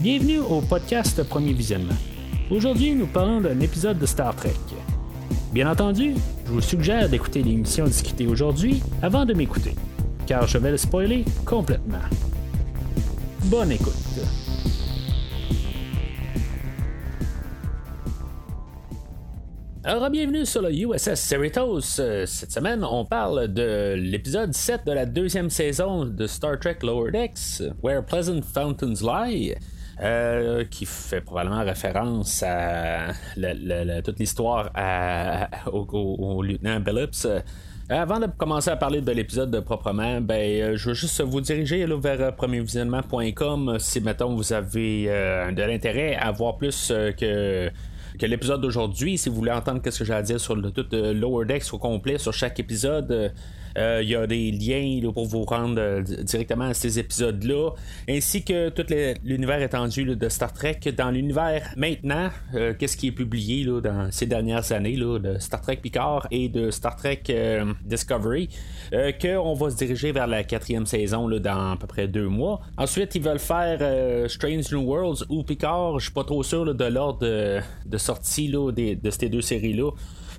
Bienvenue au podcast Premier Visionnement. Aujourd'hui, nous parlons d'un épisode de Star Trek. Bien entendu, je vous suggère d'écouter l'émission discutée aujourd'hui avant de m'écouter, car je vais le spoiler complètement. Bonne écoute. Alors, bienvenue sur le USS Cerritos. Euh, Cette semaine, on parle de l'épisode 7 de la deuxième saison de Star Trek Lower Decks, Where Pleasant Fountains Lie. Euh, qui fait probablement référence à toute l'histoire au, lieutenant Billups. Euh, Avant de commencer à parler de l'épisode proprement, ben, euh, je veux juste vous diriger là, vers premiervisionnement.com si, mettons, vous avez de l'intérêt à voir plus que que l'épisode d'aujourd'hui. Si vous voulez entendre ce que j'ai à dire sur le tout euh, Lower Decks au complet, sur chaque épisode, euh, euh, il y a des liens pour vous rendre euh, di- directement à ces épisodes-là, ainsi que tout l'univers étendu de Star Trek. Dans l'univers maintenant, qu'est-ce qui est publié là, dans ces dernières années là, de Star Trek Picard et de Star Trek Discovery, qu'on va se diriger vers la quatrième saison dans à peu près deux mois. Ensuite, ils veulent faire Strange New Worlds ou Picard, je suis pas trop sûr de l'ordre de, de sortie là, des- de ces deux séries-là.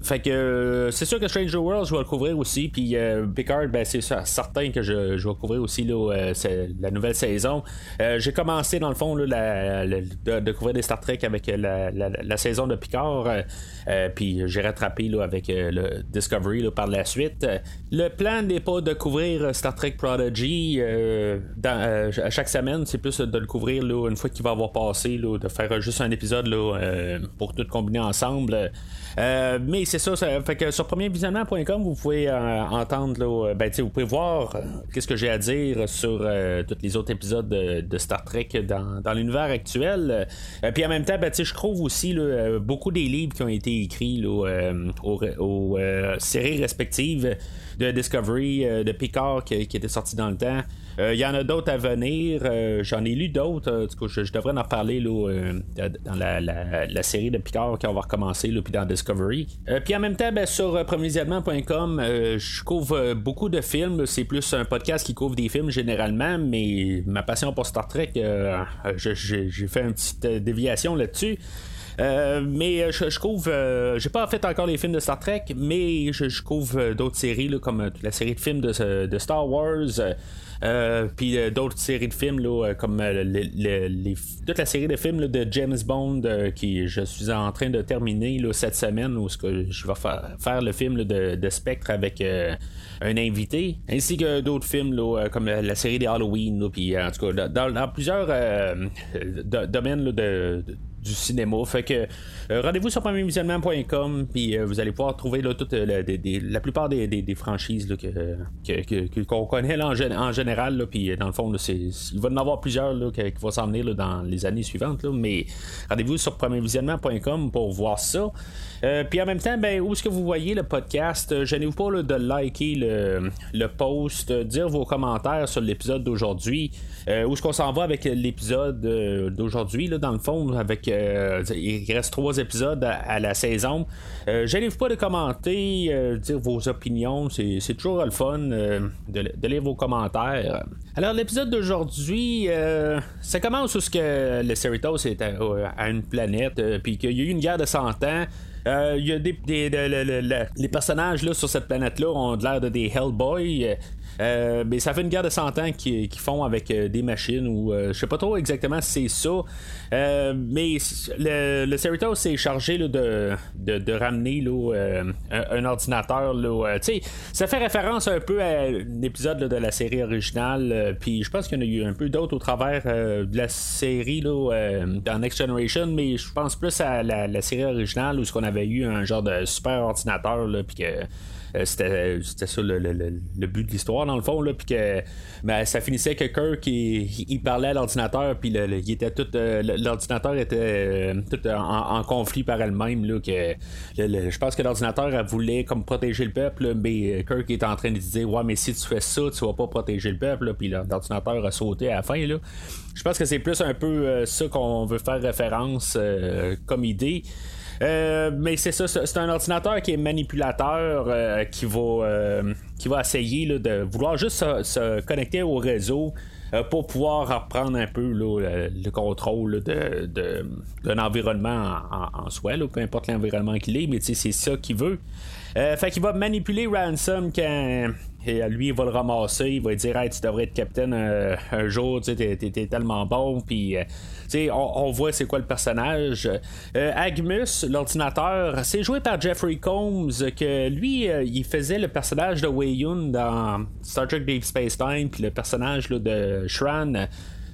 Fait que euh, c'est sûr que Stranger World, je vais le couvrir aussi. Puis euh, Picard, ben, c'est certain que je, je vais couvrir aussi là, euh, la nouvelle saison. J'ai commencé dans le fond là, la- de, couvrir des Star Trek avec la, la- saison de Picard. puis j'ai rattrapé là, avec le Discovery là, par la suite. Le plan n'est pas de couvrir Star Trek Prodigy à chaque semaine, c'est plus de le couvrir là, une fois qu'il va avoir passé, de faire juste un épisode pour tout combiner ensemble. Mais c'est ça, ça fait que sur premiervisionnement.com, vous pouvez euh, entendre, euh, ben, vous pouvez voir euh, qu'est-ce que j'ai à dire sur tous les autres épisodes de, Star Trek dans, l'univers actuel. Puis en même temps, ben, je trouve aussi beaucoup des livres qui ont été écrits aux, séries respectives de Discovery, de Picard qui, qui étaient sortis dans le temps. Euh, Il y en a d'autres à venir. Euh, J'en ai lu d'autres. Euh, tout cas, je, devrais en reparler là, euh, dans la, série de Picard qui va recommencer, puis dans Discovery. Euh, puis en même temps, ben, sur euh, premiervisionnement.com, euh, je couvre euh, beaucoup de films. C'est plus un podcast qui couvre des films généralement, mais ma passion pour Star Trek, euh, j'ai fait une petite euh, déviation là-dessus. Euh, mais je, je couvre, euh, j'ai pas fait encore les films de Star Trek, mais je, je couvre euh, d'autres séries là, comme euh, la série de films de, Star Wars. puis d'autres séries de films là, comme toute la série de films de James Bond qui je suis en train de terminer là, cette semaine où que je vais faire, faire le film de, Spectre avec un invité ainsi que d'autres films comme la, série des Halloween puis en tout cas dans, plusieurs do- domaines de, de- du cinéma. Fait que euh, rendez-vous sur premiervisionnement.com puis euh, vous allez pouvoir trouver toute, euh, la, plupart des, des- franchises que, que- que- qu'on connaît là, en, en général. Puis dans le fond, c'est, il va y en avoir plusieurs qui, vont s'en venir dans les années suivantes. Mais rendez-vous sur premiervisionnement.com pour voir ça. Puis en même temps, ben, où est-ce que vous voyez le podcast? Gênez-vous pas de liker le, le post, dire vos commentaires sur l'épisode d'aujourd'hui. Où est-ce qu'on s'en va avec l'épisode d'aujourd'hui, dans le fond, avec euh, il reste trois épisodes à, la saison. Euh, Gênez-vous pas de commenter, euh, dire vos opinions, c'est, toujours le fun de, lire vos commentaires. Alors l'épisode d'aujourd'hui, ça commence où que le Cerritos est à, une planète, puis qu'il y a eu une guerre de 100 ans. Il y a des, des- de- le- le- le- les personnages là, sur cette planète-là ont l'air de des Hellboy. Euh, mais ça fait une guerre de 100 ans qu'ils font avec euh, des machines ou euh, je sais pas trop exactement si c'est ça. Mais le, le Cerritos s'est chargé là, de, de, ramener un, ordinateur. Là, ça fait référence un peu à un épisode là, de la série originale. Puis je pense qu'il y en a eu un peu d'autres au travers de la série dans Next Generation, mais je pense plus à la, série originale où ce qu'on avait eu un genre de super ordinateur. Puis que c'était, c'était ça le, le- le- but de l'histoire dans le fond là puis que ben, ça finissait que Kirk il, il parlait à l'ordinateur puis le- il était tout euh, l'ordinateur était euh, tout en, en conflit par elle-même là que je pense que l'ordinateur voulait comme protéger le peuple mais Kirk est en train de dire ouais mais si tu fais ça tu vas pas protéger le peuple puis l'ordinateur a sauté à la fin là. Je pense que c'est plus un peu euh, ça qu'on veut faire référence euh, comme idée euh, mais c'est ça, c'est un ordinateur qui est manipulateur, euh, qui va euh, qui va essayer là, de vouloir juste se, connecter au réseau. pour pouvoir reprendre un peu le, contrôle de, d'un environnement en, soi, peu importe l'environnement qu'il est, mais c'est ça qu'il veut. fait qu'il va manipuler Ransom quand et lui, il va le ramasser, il va dire hey, tu devrais être capitaine un jour, tu es, tellement bon, puis on, on, voit c'est quoi le personnage. Agmus, l'ordinateur, c'est joué par Jeffrey Combs, que lui, il faisait le personnage de Wei Yun dans Star Trek Deep Space Time, puis le personnage de Shran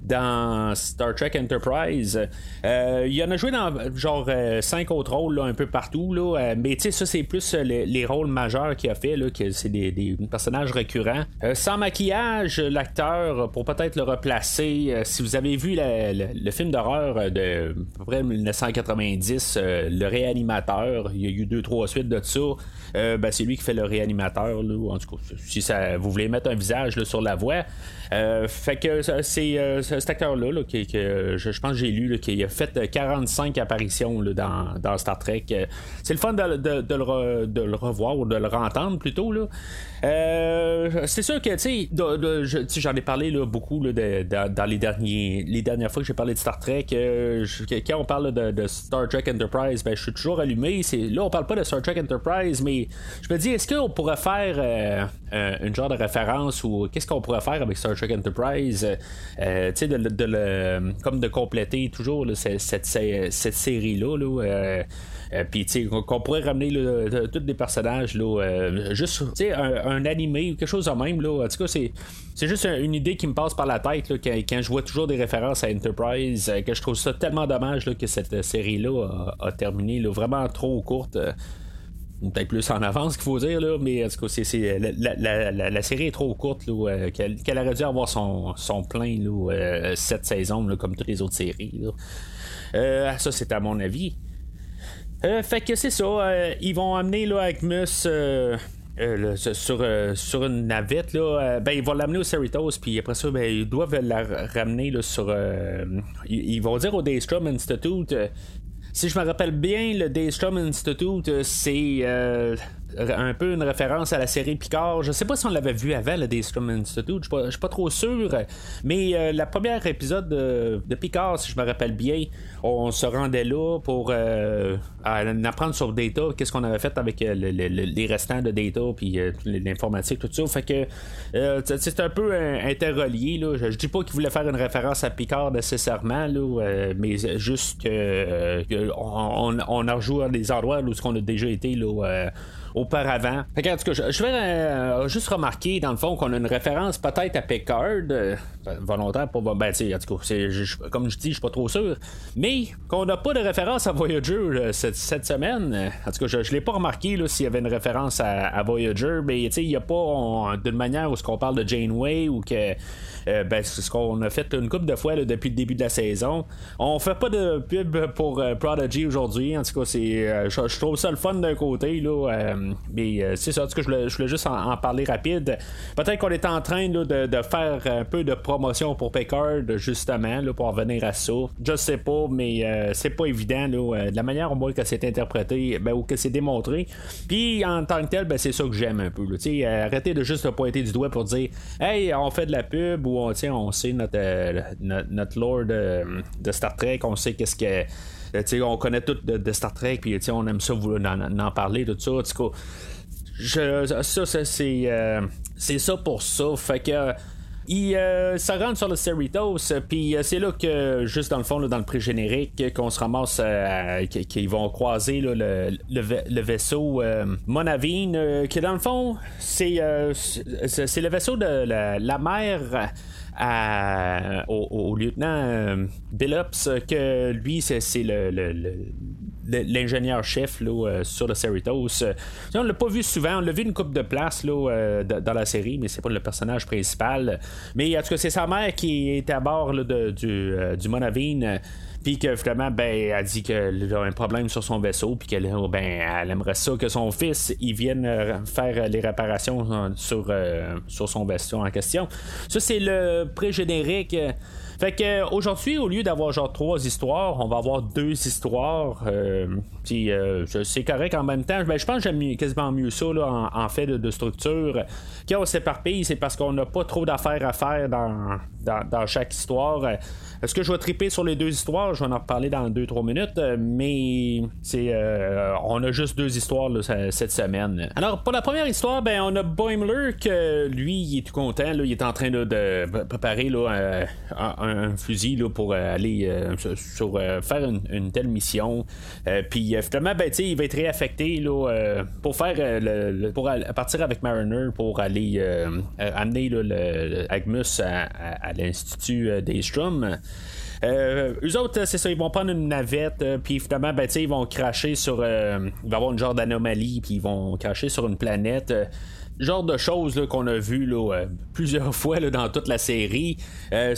dans Star Trek Enterprise. Euh, il en a joué dans genre 5 euh, autres rôles un peu partout, là, euh, mais tu sais, ça c'est plus les, rôles majeurs qu'il a fait, là, que c'est des, personnages récurrents. sans maquillage, l'acteur, pour peut-être le replacer, si vous avez vu le, film d'horreur de à peu près 1990, Le Réanimateur, il y a eu deux, trois suites de ça. Ben, c'est lui qui fait le réanimateur. Là, en tout cas, si ça, vous voulez mettre un visage sur la voix. fait que c'est cet acteur-là, qui, je, pense que j'ai lu, qu'il a fait 45 apparitions dans, Star Trek. C'est le fun de, le, revoir ou de le rentendre plutôt. Là. Euh, c'est sûr que, tu sais, j'en ai parlé beaucoup dans les, derniers, les dernières fois que j'ai parlé de Star Trek. Euh, quand on parle de, Star Trek Enterprise, ben, je suis toujours allumé. Là, on parle pas de Star Trek Enterprise, mais je me dis, est-ce qu'on pourrait faire euh, une genre de référence ou qu'est-ce qu'on pourrait faire avec Star Trek Enterprise? de, comme de compléter toujours cette, série-là. Là, euh, euh, puis, qu'on pourrait ramener tous les personnages, là, juste, un animé ou quelque chose de même, là. En tout cas, c'est, juste une idée qui me passe par la tête, là, quand, je vois toujours des références à Enterprise, que je trouve ça tellement dommage, que cette série-là a, terminé, vraiment trop courte peut-être plus en avance qu'il faut dire, là, mais en tout cas, c'est, la, série est trop courte là, qu'elle, aurait dû avoir son, son plein là, cette saison, comme toutes les autres séries. Euh, ça, c'est à mon avis. Euh, fait que c'est ça. Euh, ils vont amener là, Agmus sur, sur une navette. Là, ben, ils vont l'amener au Cerritos, puis après ça, ben, ils doivent la ramener là, sur. ils, vont dire au Daystrom Institute si je me rappelle bien, le Daystrom Institute, c'est euh, un peu une référence à la série Picard. Je sais pas si on l'avait vu avant le Daystrom Institute, je suis pas, trop sûr. Mais euh, la première épisode de, Picard, si je me rappelle bien, on se rendait là pour euh, apprendre sur Data, qu'est-ce qu'on avait fait avec les restants de Data, puis l'informatique, tout ça. Fait que c'est un peu interrelié. Là. Je, dis pas qu'il voulait faire une référence à Picard nécessairement, là, mais juste que on, on, à des endroits où on a déjà été là, euh, auparavant. Fait en tout cas, je, vais euh, juste remarquer, dans le fond, qu'on a une référence peut-être à Picard, euh, volontaire pour. Ben, en tout cas, comme je dis, je suis pas trop sûr. Mais qu'on n'a pas de référence à Voyager cette, semaine. En tout cas, je, ne l'ai pas remarqué s'il y avait une référence à, Voyager, mais il n'y a pas d'une manière où ce qu'on parle de Janeway ou que. ben, c'est ce qu'on a fait une couple de fois depuis le début de la saison. On fait pas de pub pour Prodigy aujourd'hui. En tout cas, c'est, je, trouve ça le fun d'un côté. Là, mais euh, c'est ça, en tout je voulais, juste en, parler rapide. Peut-être qu'on est en train de, faire un peu de promotion pour Picard, justement, là, pour revenir à ça. Je sais pas, mais euh, c'est pas évident, euh, de la manière au moins que c'est interprété, ben, ou que c'est démontré. Puis en tant que tel, ben, c'est ça que j'aime un peu. arrêtez de juste pointer du doigt pour dire Hey, on fait de la pub ou on, on sait notre, notre, lore de, Star Trek, on sait qu'est-ce que on connaît tout de, Star Trek, puis on aime ça vous en, parler, tout ça. Je, ça, c'est, euh, c'est ça pour ça. Fait que. Il euh, se rentre sur le Cerritos, puis euh, c'est là que, juste dans le fond, dans le pré-générique, qu'on se ramasse, qu'ils vont croiser le, le, vaisseau Monavine, qui dans le fond, c'est, c'est, le vaisseau de la mer au, lieutenant euh, Billups que lui c'est, le, l'ingénieur chef euh, sur le Cerritos. on l'a pas vu souvent, on l'a vu une coupe de place là, euh, dans la série, mais c'est pas le personnage principal. Mais en tout cas, c'est sa mère qui est à bord du, du Monavine. Puis que finalement, ben, elle dit qu'elle a un problème sur son vaisseau, puis qu'elle ben, elle aimerait ça que son fils il vienne faire les réparations sur, sur son vaisseau en question. Ça, c'est le pré-générique. Fait que aujourd'hui, au lieu d'avoir genre trois histoires, on va avoir deux histoires. Euh, puis euh, c'est correct en même temps. Ben, je pense que j'aime quasiment mieux ça en, fait de, structure. Quand on s'éparpille, c'est parce qu'on n'a pas trop d'affaires à faire dans, dans, chaque histoire. Est-ce que je vais triper sur les deux histoires? Je vais en reparler dans 2-3 minutes, mais c'est euh, on a juste deux histoires cette semaine. Alors, pour la première histoire, ben, on a Boimler que lui, il est tout content. il est en train de préparer là, un, fusil là, pour aller euh, euh, faire une, telle mission. Puis finalement, ben, il va être réaffecté là, pour faire le, pour partir avec Mariner pour aller amener le, Agmus à, l'Institut Daystrom. Euh, eux autres, c'est ça, ils vont prendre une navette, euh, puis finalement, ben, ils vont cracher sur. Euh, il va y avoir une genre d'anomalie, puis ils vont cracher sur une planète genre de choses qu'on a vu euh, plusieurs fois dans toute la série. Euh,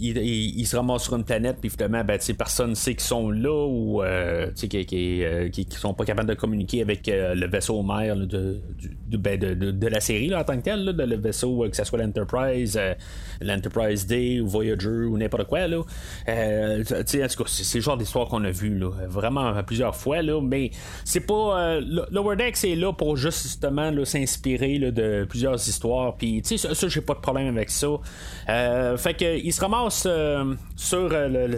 ils, se ramassent sur une planète, puis finalement, ben, personne ne sait qu'ils sont là ou euh, qui, qui, qui, sont pas capables de communiquer avec le vaisseau mère de, ben, de, la série en tant que tel, de le vaisseau, que ce soit l'Enterprise, l'Enterprise D ou Voyager ou n'importe quoi. C'est, le genre d'histoire qu'on a vu vraiment plusieurs fois, mais c'est pas. Lower Decks est là pour justement s'inspirer de plusieurs histoires. Puis, tu sais, ça, j'ai pas de problème avec ça. Euh, fait que, il se ramasse euh, sur euh,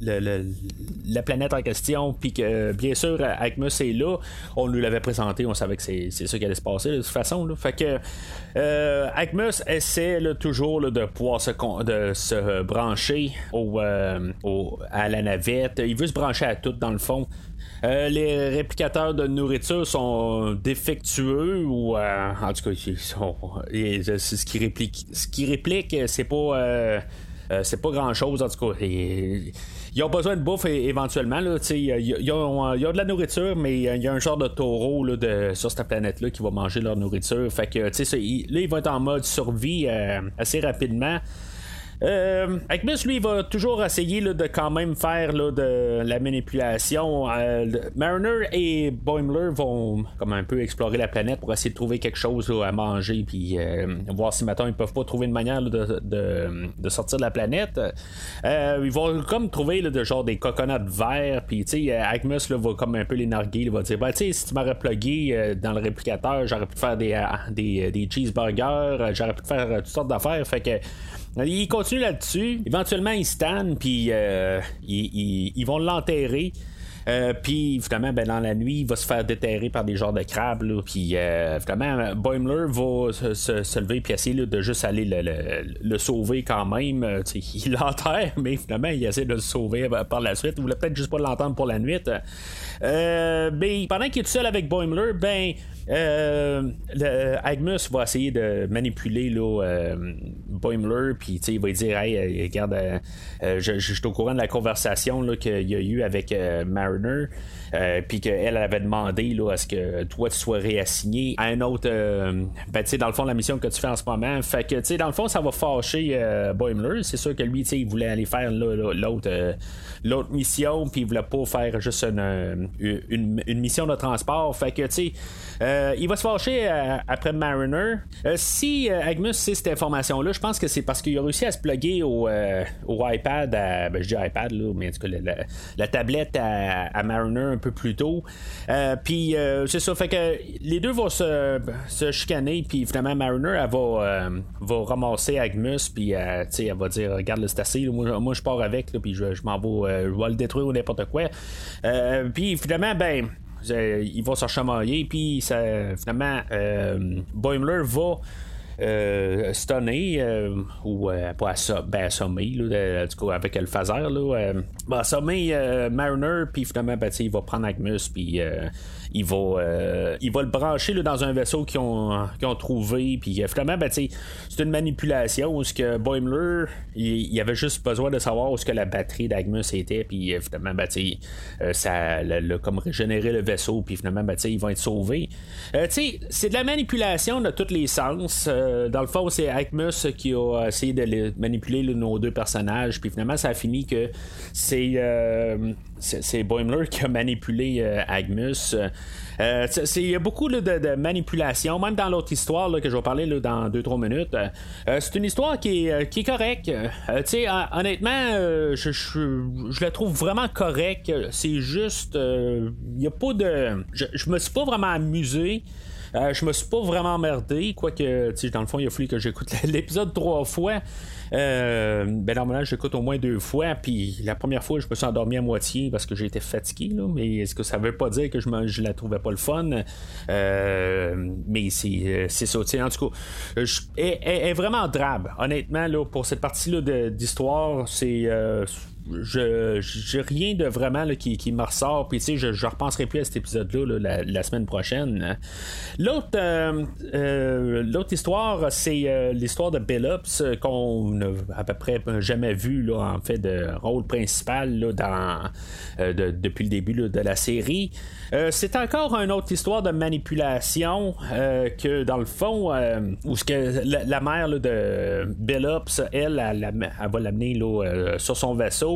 la planète en question. Puis que, bien sûr, Agmus est là. On nous l'avait présenté. On savait que c'est, ça qui allait se passer de toute façon. Fait que, Agmus essaie toujours de pouvoir se, de se brancher au, à la navette. Il veut se brancher à tout, dans le fond. Euh, les réplicateurs de nourriture sont défectueux ou euh, en tout cas ils sont, ce qui réplique ce qui réplique c'est pas euh, c'est pas grand chose en tout cas. Ils ont besoin de bouffe éventuellement là, ils, ont, de la nourriture mais il y a un genre de taureau là, de, sur cette planète là qui va manger leur nourriture. Fait que là ils vont être en mode survie assez rapidement euh, lui, va toujours essayer de quand même faire de la manipulation. Euh, Mariner et Boimler vont comme un peu explorer la planète pour essayer de trouver quelque chose à manger, puis euh, voir si maintenant ils peuvent pas trouver une manière de, sortir de la planète. Euh, ils vont comme trouver de genre des coconuts verts, puis tu sais, va comme un peu les narguer, il va dire ben, tu sais, si tu m'aurais plugué dans le réplicateur, j'aurais pu faire des, des, des cheeseburgers, j'aurais pu faire toutes sortes d'affaires, fait que il continue là-dessus. Éventuellement, il stanne, puis euh, ils, vont l'enterrer. Euh, puis finalement, ben, dans la nuit, il va se faire déterrer par des genres de crabes. puis euh, finalement, Boimler va se, lever et essayer de juste aller le, sauver quand même. il l'enterre, mais finalement, il essaie de le sauver par la suite. Il voulait peut-être juste pas l'entendre pour la nuit. mais pendant qu'il est tout seul avec Boimler, ben euh, Agmus va essayer de manipuler euh, Boimler, puis il va dire Hey, euh, regarde, euh, je, suis au courant de la conversation qu'il y a eu avec Mariner. Puis qu'elle avait demandé là, à ce que toi tu sois réassigné à un autre ben, dans le fond la mission que tu fais en ce moment. Fait que dans le fond ça va fâcher Boimler c'est sûr que lui il voulait aller faire l'autre l'autre mission puis il voulait pas faire juste une, une, une mission de transport. Fait que tu sais euh, il va se fâcher euh, après Mariner. Euh, si Agmus sait cette information-là, je pense que c'est parce qu'il a réussi à se plugger au, iPad, ben, je dis iPad, là, mais en tout cas, la, tablette à, Mariner un peu plus tôt. puis c'est ça, fait que les deux vont se, chicaner, puis finalement, Mariner, elle va, va ramasser Agmus, puis elle va dire Regarde, le c'est assez, moi, je pars avec, puis je, m'en vais, je vais le détruire ou n'importe quoi. puis finalement, ben il va se chamailler, puis finalement, euh, Boimler va. Euh, euh, ou pas ben, du coup, avec le phaser là, ben, assommer Mariner puis finalement ben, il va prendre Agmus puis il va, euh, il va le brancher dans un vaisseau qu'ils ont, trouvé. Puis euh, finalement, ben, c'est une manipulation où ce que Boimler, il, avait juste besoin de savoir où ce que la batterie d'Agmus était. Puis euh, finalement, ben, ça l'a comme régénéré le vaisseau. Puis finalement, ben, ils vont être sauvés. c'est de la manipulation de tous les sens. Dans le fond, c'est Agmus qui a essayé de manipuler nos deux personnages, puis finalement, ça a fini que c'est c'est Boimler qui a manipulé Agmus. il y a beaucoup de, manipulation, même dans l'autre histoire que je vais parler dans 2-3 minutes. c'est une histoire qui est, correcte. honnêtement, je, la trouve vraiment correcte. C'est juste. Il n'y a pas de. Je, je me suis pas vraiment amusé. Euh, je me suis pas vraiment emmerdé, quoique, dans le fond, il a fallu que j'écoute l'épisode trois fois. Euh, ben normalement, j'écoute au moins deux fois. Puis la première fois, je me suis endormi à moitié parce que j'étais fatigué. Là, mais est-ce que ça veut pas dire que je, me, je la trouvais pas le fun? Euh, mais c'est, c'est ça. En tout cas, elle, est vraiment drabe. Honnêtement, là, pour cette partie-là d'histoire, c'est je j'ai rien de vraiment qui, qui me ressort. Puis tu sais je, je repenserai plus à cet épisode là, la, semaine prochaine l'autre euh, euh, l'autre histoire c'est euh, l'histoire de Billups qu'on n'a à peu près jamais vu là, en fait de rôle principal là, dans depuis le début de la série. C'est encore une autre histoire de manipulation que dans le fond où ce que la, mère de Billups elle, elle, elle va l'amener sur son vaisseau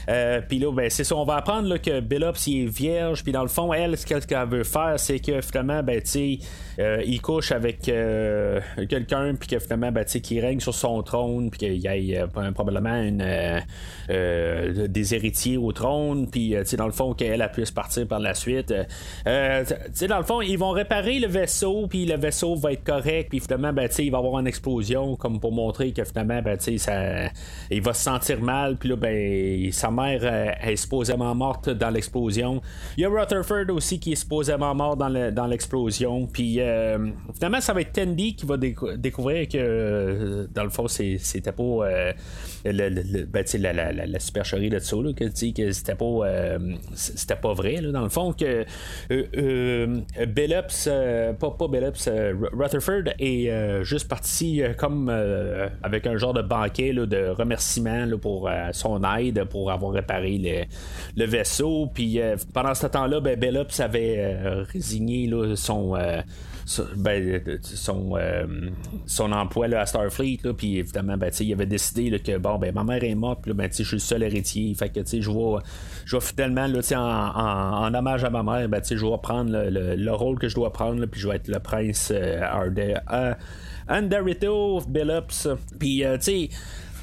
euh, puis là, ben, c'est ça, on va apprendre que Billups est vierge, puis dans le fond, elle, ce qu'elle veut faire, c'est que finalement, ben, tu euh, il couche avec euh, quelqu'un, puis que finalement, ben, qui règne sur son trône, puis qu'il y ait probablement une, des héritiers au trône, puis dans le fond, qu'elle puisse partir par la suite. dans le fond, ils vont réparer le vaisseau, puis le vaisseau va être correct, puis finalement, ben, il va avoir une explosion, comme pour montrer que finalement, ben, ça, il va se sentir mal, puis là, ben, mère euh, est supposément morte dans l'explosion. Il y a Rutherford aussi qui est supposément mort dans, l'explosion. Puis euh, finalement, ça va être Tandy qui va découvrir que euh, dans le fond, c'était pas la, supercherie de ça, là, que, que c'était pas vrai, dans le fond, que Billups, pas, pas Rutherford est juste parti comme avec un genre de banquet de remerciement pour son aide pour avoir réparé le, vaisseau. Puis pendant ce temps-là, ben, Bellops avait résigné son. Ben, son, son emploi là, à Starfleet, puis évidemment, ben, il avait décidé que bon, ben, ma mère est morte, puis ben, je suis le seul héritier. Fait que je vais, je vais fidèlement, là, en, en, en, hommage à ma mère, ben, je vais prendre le, le, rôle que je dois prendre, puis je vais être le prince euh, Underito Billups. Puis, tu sais,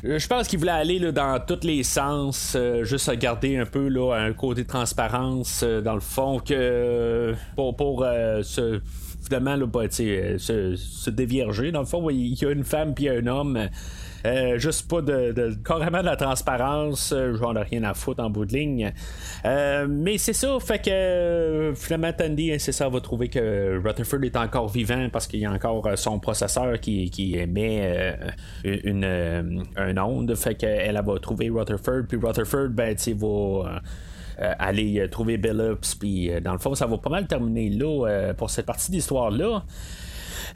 je pense qu'il voulait aller là, dans tous les sens, euh, juste garder un peu là, un côté de transparence euh, dans le fond que pour, pour euh, se finalement là, bah, se, se, dévierger. Dans le fond, il y a une femme puis un homme. Euh, juste pas de, carrément de la transparence, euh, j'en ai rien à foutre en bout de ligne. Euh, mais c'est ça, fait que finalement Tandy, hein, c'est ça, va trouver que Rutherford est encore vivant parce qu'il y a encore son processeur qui, qui émet une, une, onde. Fait qu'elle va trouver Rutherford, puis Rutherford, ben, tu va. Aller trouver Billups. Puis dans le fond, ça va pas mal terminer là pour cette partie d'histoire-là.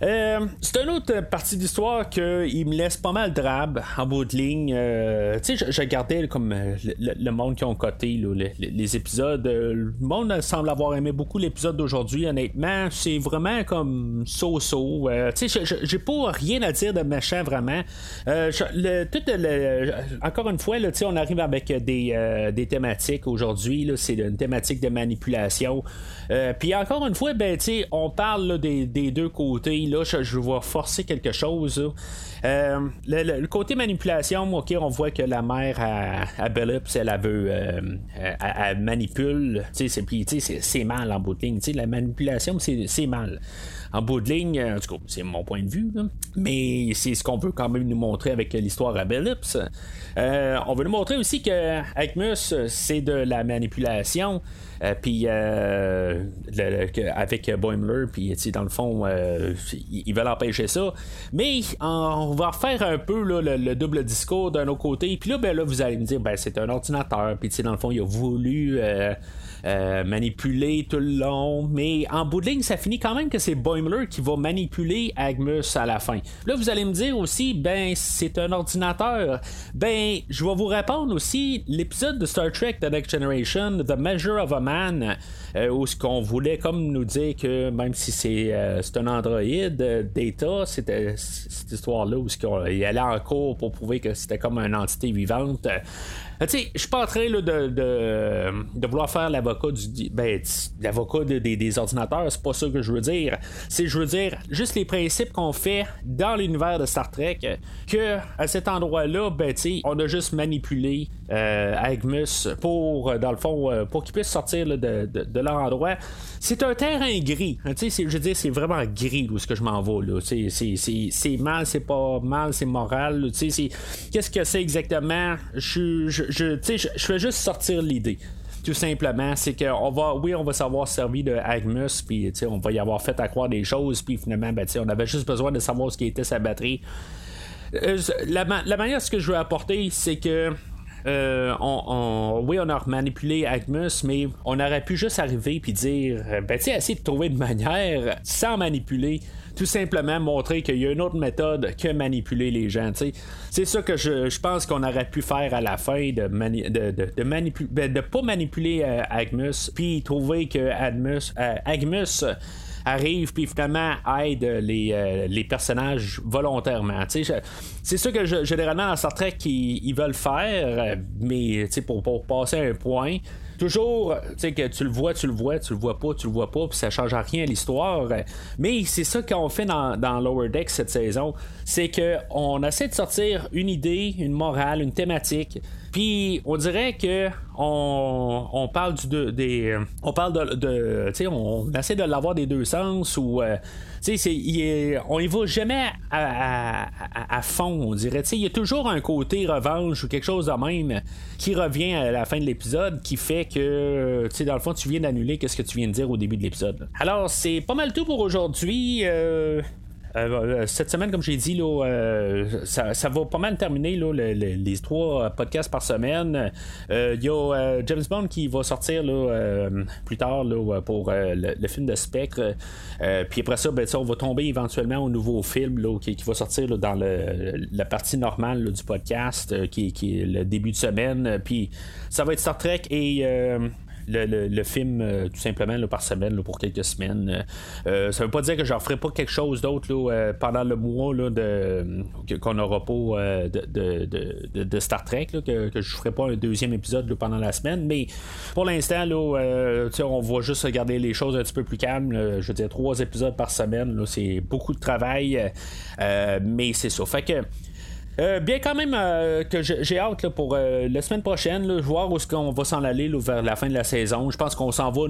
Euh, c'est une autre partie d'histoire qui me laisse pas mal drabe en bout de ligne. Euh, tu sais, je, regardais comme euh, le, monde qui ont coté les, épisodes. le monde semble avoir aimé beaucoup l'épisode d'aujourd'hui, honnêtement. C'est vraiment comme so-so. tu sais, j'ai pas rien à dire de méchant vraiment. encore une fois, on arrive avec des, thématiques aujourd'hui. C'est une thématique de manipulation. Puis encore une fois, ben, on parle des, des, deux côtés là, je, je vais forcer quelque chose. Euh, le, côté manipulation, ok, on voit que la mère à, à Bellups, elle, veut, euh, elle, manipule, c'est mal en bout de ligne. la manipulation, c'est mal en bout de ligne, en tout cas, c'est mon point de vue, mais c'est ce qu'on veut quand même nous montrer avec l'histoire à Bellups. Euh, on veut nous montrer aussi que Acmus, c'est de la manipulation. Euh, puis euh, avec Boimler, puis dans le fond, ils veulent empêcher ça. Mais on va faire un peu le, double discours d'un autre côté. Puis là, ben, là, vous allez me dire, ben, c'est un ordinateur. Puis dans le fond, il a voulu. manipuler tout le long. Mais en bout de ligne, ça finit quand même que c'est Boimler qui va manipuler Agmus à la fin. Là, vous allez me dire aussi, ben, c'est un ordinateur. Ben, je vais vous répondre aussi, l'épisode de Star Trek The Next Generation, The Measure of a Man, euh, où ce qu'on voulait comme nous dire que même si c'est euh, un androïde, euh, Data, c'était cette histoire-là où il allait en cours pour prouver que c'était comme une entité vivante. Je suis pas en train de, de, vouloir faire l'avocat du ben, l'avocat des ordinateurs, c'est pas ça que je veux dire. C'est je veux dire juste les principes qu'on fait dans l'univers de Star Trek, que à cet endroit-là, ben, on a juste manipulé euh, Agmus pour, dans le fond, euh, pour qu'il puisse sortir de, de, leur endroit. C'est un terrain gris. je veux dire, c'est vraiment gris où ce que je m'en vais. C'est mal, c'est pas mal, c'est moral. Qu'est-ce que c'est exactement? Je, je, je, je fais juste sortir l'idée tout simplement, c'est qu'on va, oui, on va savoir servir de Agmus, puis on va y avoir fait accroire des choses, puis finalement, ben, on avait juste besoin de savoir ce qui était sa batterie. Euh, la, la, manière ce que je veux apporter, c'est que euh, oui, on a manipulé Agmus, mais on aurait pu juste arriver puis dire, ben, tu sais, essayer de trouver une manière sans manipuler tout simplement montrer qu'il y a une autre méthode que manipuler les gens. C'est ça que je, pense qu'on aurait pu faire à la fin de, de, de, manipuler, ben, de pas manipuler euh, Agmus, puis trouver que Agmus, euh, Agmus arrive puis finalement aide les, euh, les personnages volontairement. C'est ça que je, généralement dans Star Trek ils, veulent faire, mais pour, pour passer un point, toujours, tu sais, que tu le vois, tu le vois, tu le vois pas, tu le vois pas, puis ça change rien à l'histoire. Mais c'est ça qu'on fait dans, dans, Lower Deck cette saison, c'est qu'on essaie de sortir une idée, une morale, une thématique. Puis on dirait que on, parle de, des on parle de, tu sais on essaie de l'avoir des deux sens ou euh, tu sais on y va jamais à, fond on dirait. Tu sais il y a toujours un côté revanche ou quelque chose de même qui revient à la fin de l'épisode qui fait que tu sais dans le fond tu viens d'annuler qu'est-ce que tu viens de dire au début de l'épisode. Alors c'est pas mal tout pour aujourd'hui euh, euh, cette semaine, comme j'ai dit, là, euh, ça, va pas mal terminer là, les trois podcasts par semaine. Il euh, y a James Bond qui va sortir là, plus tard pour le, film de Spectre. puis après ça, ben, on va tomber éventuellement au nouveau film là, qui, va sortir dans la partie normale du podcast, qui, qui, est le début de semaine. Puis ça va être Star Trek et le, film euh, tout simplement par semaine pour quelques semaines. Euh, ça veut pas dire que j'en ferai pas quelque chose d'autre euh, pendant le mois de, qu'on n'aura pas de, de, Star Trek, que, que je ferai pas un deuxième épisode pendant la semaine. Mais pour l'instant, on va juste regarder les choses un petit peu plus calmes. je veux dire, trois épisodes par semaine, c'est beaucoup de travail. mais c'est ça. Fait que euh, bien quand même euh, que j'ai hâte pour euh, la semaine prochaine, là, voir où est-ce qu'on va s'en aller vers la fin de la saison. Je pense qu'on s'en va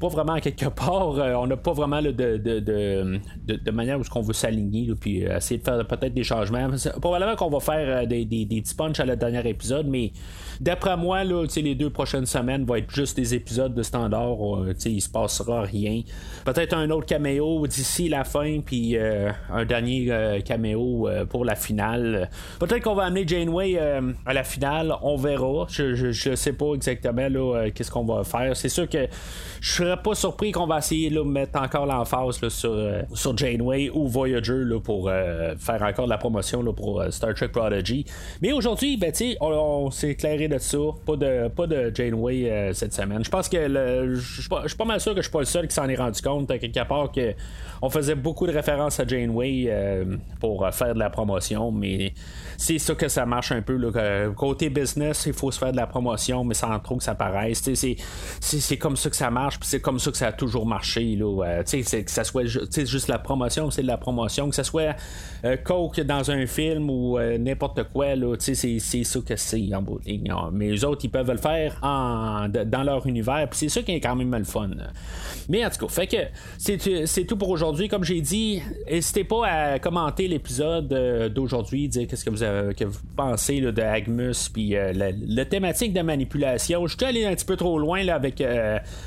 pas vraiment à quelque part. on n'a pas vraiment de, de, de, de, manière où ce qu'on veut s'aligner, puis essayer de faire peut-être des changements. Probablement qu'on va faire des, des, petits punch à la dernière épisode, mais D'après moi, les deux prochaines semaines vont être juste des épisodes de standard. Euh, il se passera rien. Peut-être un autre caméo d'ici la fin, puis un dernier caméo pour la finale. Peut-être qu'on va amener Janeway à la finale. On verra. Je, je, sais pas exactement là, qu'est-ce qu'on va faire. C'est sûr que je serais pas surpris qu'on va essayer de mettre encore l'emphase sur, sur Janeway ou Voyager là, pour faire encore de la promotion là, pour Star Trek Prodigy. Mais aujourd'hui, ben, on, on s'est éclairé de ça. Pas de, pas de Janeway euh, cette semaine. Je pense que je suis pas mal sûr que je suis pas le seul qui s'en est rendu compte à quelque part que on faisait beaucoup de références à Janeway euh, pour faire de la promotion, mais c'est ça que ça marche un peu. Côté business, il faut se faire de la promotion, mais sans trop que ça paraisse. C'est comme ça que ça marche, puis c'est comme ça que ça a toujours marché. Là, euh, que ça soit juste la promotion, c'est de la promotion, que ça soit Coke dans un film ou n'importe quoi, c'est ça que c'est en bout de ligne mais les autres, ils peuvent le faire dans leur univers. Puis c'est ça qui est quand même le fun. Mais en tout cas, fait que c'est tout pour aujourd'hui. Comme j'ai dit, n'hésitez pas à commenter l'épisode euh, d'aujourd'hui, dire qu'est-ce que vous, pensez de Agmus, puis la, thématique de manipulation. Je suis allé un petit peu trop loin là, avec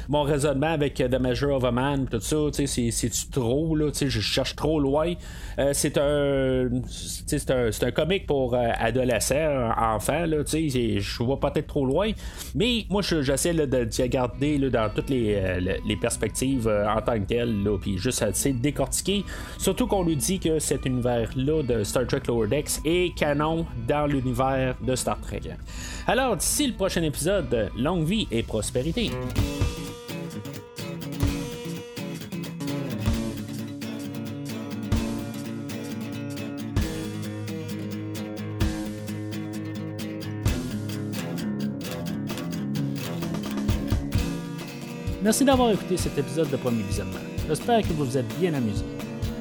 mon raisonnement avec The Measure of a Man, tout ça. C'est-tu trop, là, je cherche trop loin. c'est un, c'est un, un comique pour adolescents, enfants, je vois peut-être trop loin. Mais moi, j'essaie de, regarder dans toutes les, les perspectives en tant que telles, puis juste essayer de décortiquer. Surtout qu'on nous dit que cet univers-là de Star Trek Lower Decks est canon dans l'univers de Star Trek. Alors, d'ici le prochain épisode, longue vie et prospérité. Merci d'avoir écouté cet épisode de Premier Visionnement. J'espère que vous vous êtes bien amusé.